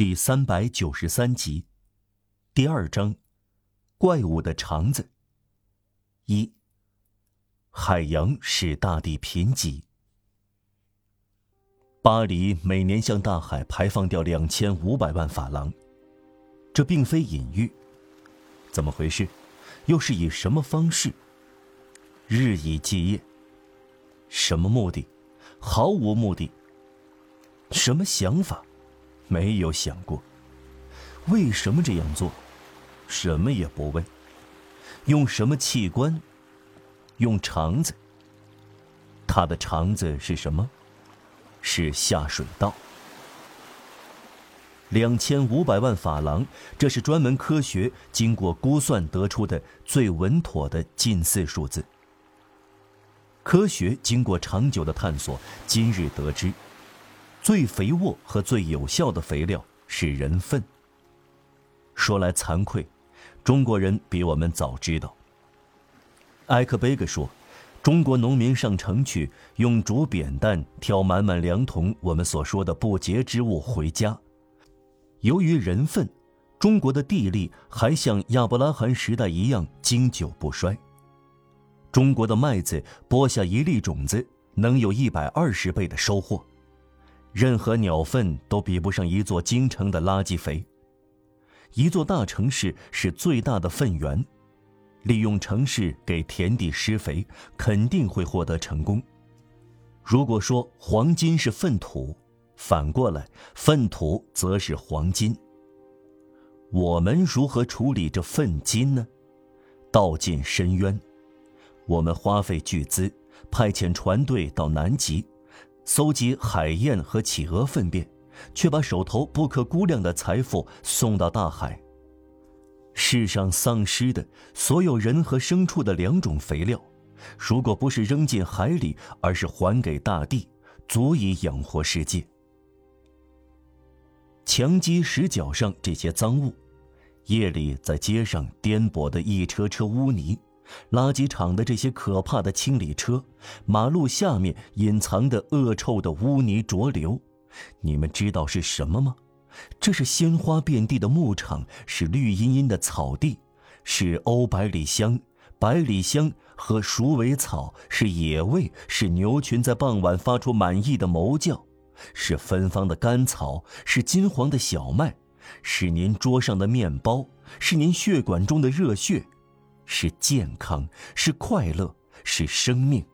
第三百九十三集，第二章，怪物的肠子。一，海洋使大地贫瘠。巴黎每年向大海排放掉两千五百万法郎，这并非隐喻。怎么回事？又是以什么方式？日以继夜。什么目的？毫无目的。什么想法？没有想过。为什么这样做？什么也不问。用什么器官？用肠子。他的肠子是什么？是下水道。两千五百万法郎，这是专门科学经过估算得出的最稳妥的近似数字。科学经过长久的探索，今日得知，最肥沃和最有效的肥料是人粪。说来惭愧，中国人比我们早知道。埃克贝格说。中国农民上城去，用竹扁担挑满满两桶我们所说的不洁之物回家。由于人粪，中国的地力还像亚伯拉罕时代一样经久不衰。中国的麦子播下一粒种子，能有一百二十倍的收获。任何鸟粪都比不上一座京城的垃圾肥。一座大城市是最大的粪源。利用城市给田地施肥，肯定会获得成功。如果说黄金是粪土，反过来，粪土则是黄金。我们如何处理这粪金呢？倒进深渊。我们花费巨资，派遣船队到南极，搜集海燕和企鹅粪便，却把手头不可估量的财富送到大海。世上丧失的所有人和牲畜的两种肥料，如果不是扔进海里，而是还给大地，足以养活世界。墙基石角上这些脏物，夜里在街上颠簸的一车车污泥，垃圾场的这些可怕的清理车，马路下面隐藏的恶臭的污泥浊流，你们知道是什么吗？这是鲜花遍地的牧场，是绿茵茵的草地，是欧百里香、百里香和鼠尾草，是野味，是牛群在傍晚发出满意的哞叫，是芬芳的甘草，是金黄的小麦，是您桌上的面包，是您血管中的热血，是健康，是快乐，是生命。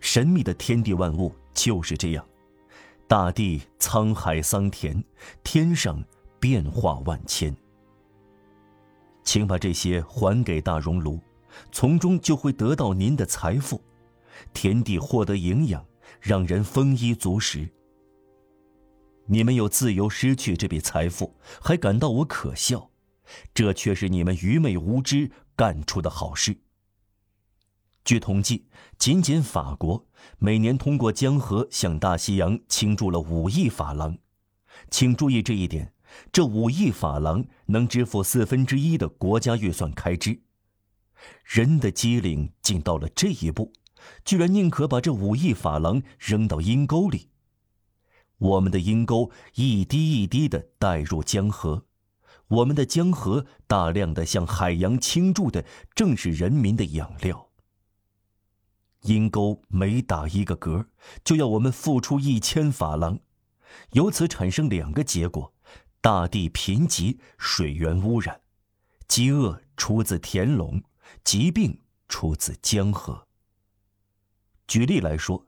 神秘的天地万物就是这样。大地沧海桑田，天上变化万千。请把这些还给大熔炉，从中就会得到您的财富。田地获得营养，让人丰衣足食。你们有自由失去这笔财富，还感到我可笑，这却是你们愚昧无知干出的好事。据统计，仅仅法国每年通过江河向大西洋倾注了五亿法郎。请注意这一点：这五亿法郎能支付四分之一的国家预算开支。人的机灵竟到了这一步，居然宁可把这五亿法郎扔到阴沟里。我们的阴沟一滴一滴地带入江河，我们的江河大量的向海洋倾注的正是人民的养料。阴沟每打一个格，就要我们付出一千法郎，由此产生两个结果：大地贫瘠，水源污染，饥饿出自田垄，疾病出自江河。举例来说，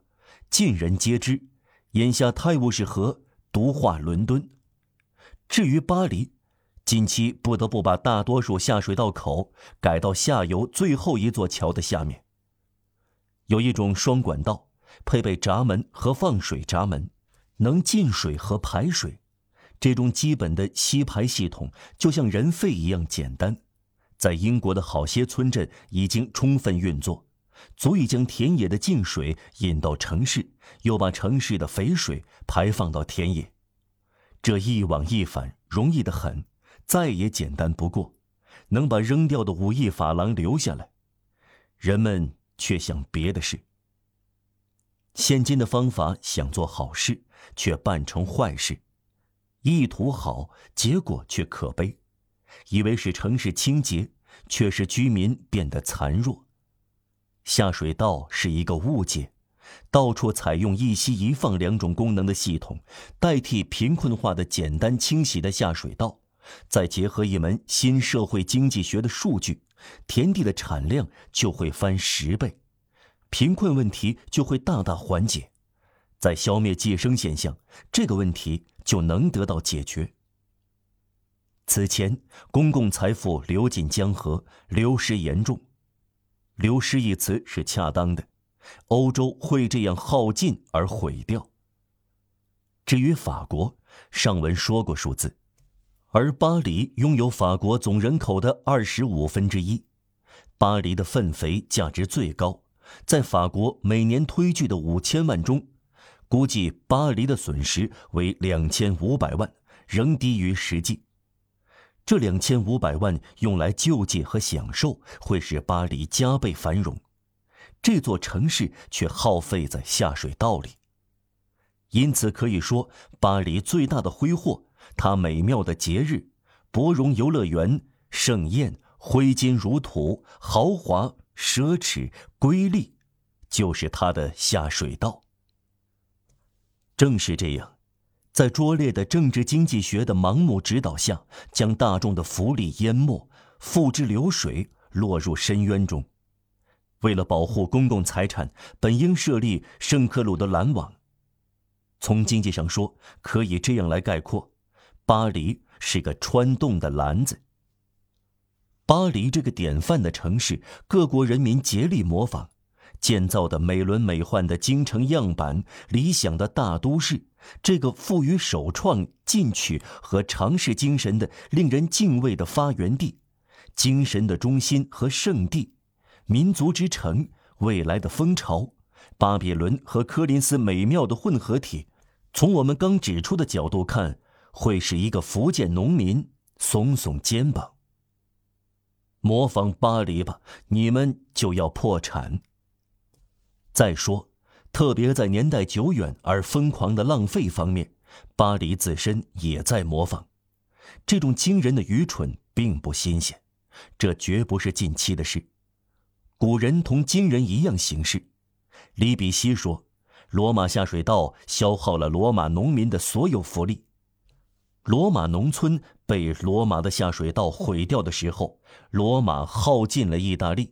尽人皆知，眼下泰晤士河毒化伦敦。至于巴黎，近期不得不把大多数下水道口改到下游最后一座桥的下面。有一种双管道，配备闸门和放水闸门，能进水和排水。这种基本的吸排系统就像人肺一样简单，在英国的好些村镇已经充分运作，足以将田野的净水引到城市，又把城市的肥水排放到田野。这一往一返，容易得很，再也简单不过，能把扔掉的五亿法郎留下来。人们。却想别的事。现今的方法想做好事，却办成坏事。意图好，结果却可悲。以为是城市清洁，却使居民变得残弱。下水道是一个误解，到处采用一吸一放两种功能的系统，代替贫困化的简单清洗的下水道，再结合一门新社会经济学的数据，田地的产量就会翻十倍，贫困问题就会大大缓解。在消灭计生现象，这个问题就能得到解决。此前，公共财富流进江河，流失严重。流失一词是恰当的，欧洲会这样耗尽而毁掉。至于法国，上文说过数字，而巴黎拥有法国总人口的二十五分之一，巴黎的粪肥价值最高，在法国每年推举的五千万中。估计巴黎的损失为两千五百万，仍低于实际。这两千五百万用来救济和享受，会使巴黎加倍繁荣。这座城市却耗费在下水道里。因此可以说，巴黎最大的挥霍，它美妙的节日、博荣游乐园、盛宴、挥金如土、豪华、奢侈、瑰丽，就是它的下水道。正是这样，在拙劣的政治经济学的盲目指导下，将大众的福利淹没，付之流水，落入深渊中。为了保护公共财产，本应设立圣克鲁的拦网。从经济上说，可以这样来概括：巴黎是个穿洞的篮子。巴黎这个典范的城市，各国人民竭力模仿。建造的美轮美奂的京城样板，理想的大都市，这个富于首创、进取和尝试精神的令人敬畏的发源地，精神的中心和圣地，民族之城，未来的风潮，巴比伦和柯林斯美妙的混合体，从我们刚指出的角度看，会使一个福建农民耸耸肩膀。模仿巴黎吧，你们就要破产。再说，特别在年代久远而疯狂的浪费方面，巴黎自身也在模仿。这种惊人的愚蠢并不新鲜，这绝不是近期的事。古人同今人一样行事。李比希说：“罗马下水道消耗了罗马农民的所有福利。罗马农村被罗马的下水道毁掉的时候，罗马耗尽了意大利。”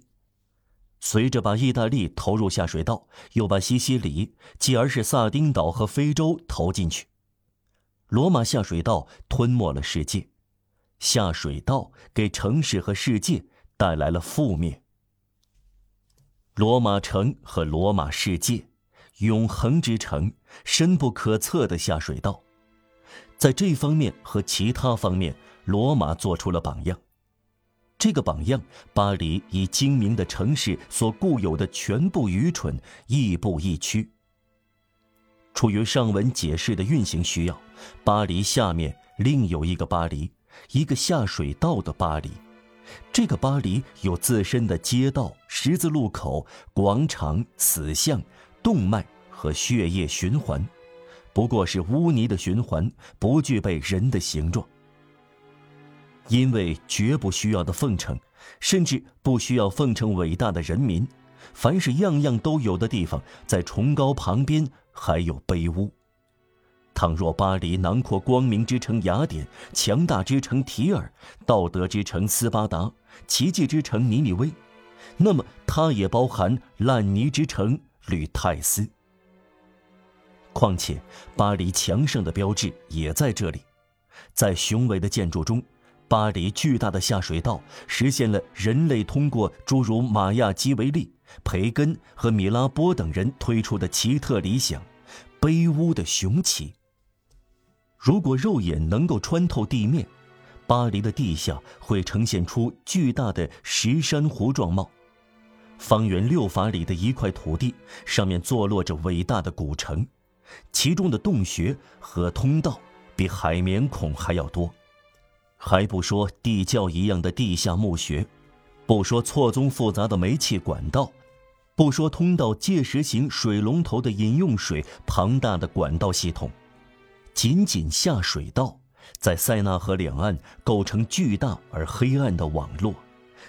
随着把意大利投入下水道，又把西西里，继而是萨丁岛和非洲投进去。罗马下水道吞没了世界，下水道给城市和世界带来了覆灭。罗马城和罗马世界，永恒之城，深不可测的下水道，在这方面和其他方面，罗马做出了榜样。这个榜样，巴黎以精明的城市所固有的全部愚蠢亦步亦趋。出于上文解释的运行需要，巴黎下面另有一个巴黎，一个下水道的巴黎。这个巴黎有自身的街道、十字路口、广场、死巷、动脉和血液循环，不过是污泥的循环，不具备人的形状。因为绝不需要的奉承，甚至不需要奉承伟大的人民，凡是样样都有的地方，在崇高旁边还有卑污。倘若巴黎囊括光明之城雅典、强大之城提尔、道德之城斯巴达、奇迹之城尼尼微，那么它也包含烂泥之城吕泰斯。况且，巴黎强盛的标志也在这里，在雄伟的建筑中。巴黎巨大的下水道实现了人类通过诸如马亚基维利、培根和米拉波等人推出的奇特理想——卑污的雄奇。如果肉眼能够穿透地面，巴黎的地下会呈现出巨大的石珊瑚状貌。方圆六法里的一块土地上面坐落着伟大的古城，其中的洞穴和通道比海绵孔还要多。还不说地窖一样的地下墓穴不说错综复杂的煤气管道不说通道届时型水龙头的饮用水庞大的管道系统仅仅下水道在塞纳河两岸构成巨大而黑暗的网络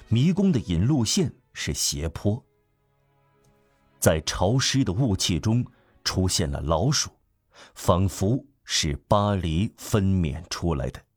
迷宫的引路线是斜坡。在潮湿的雾气中出现了老鼠仿佛是巴黎分娩出来的。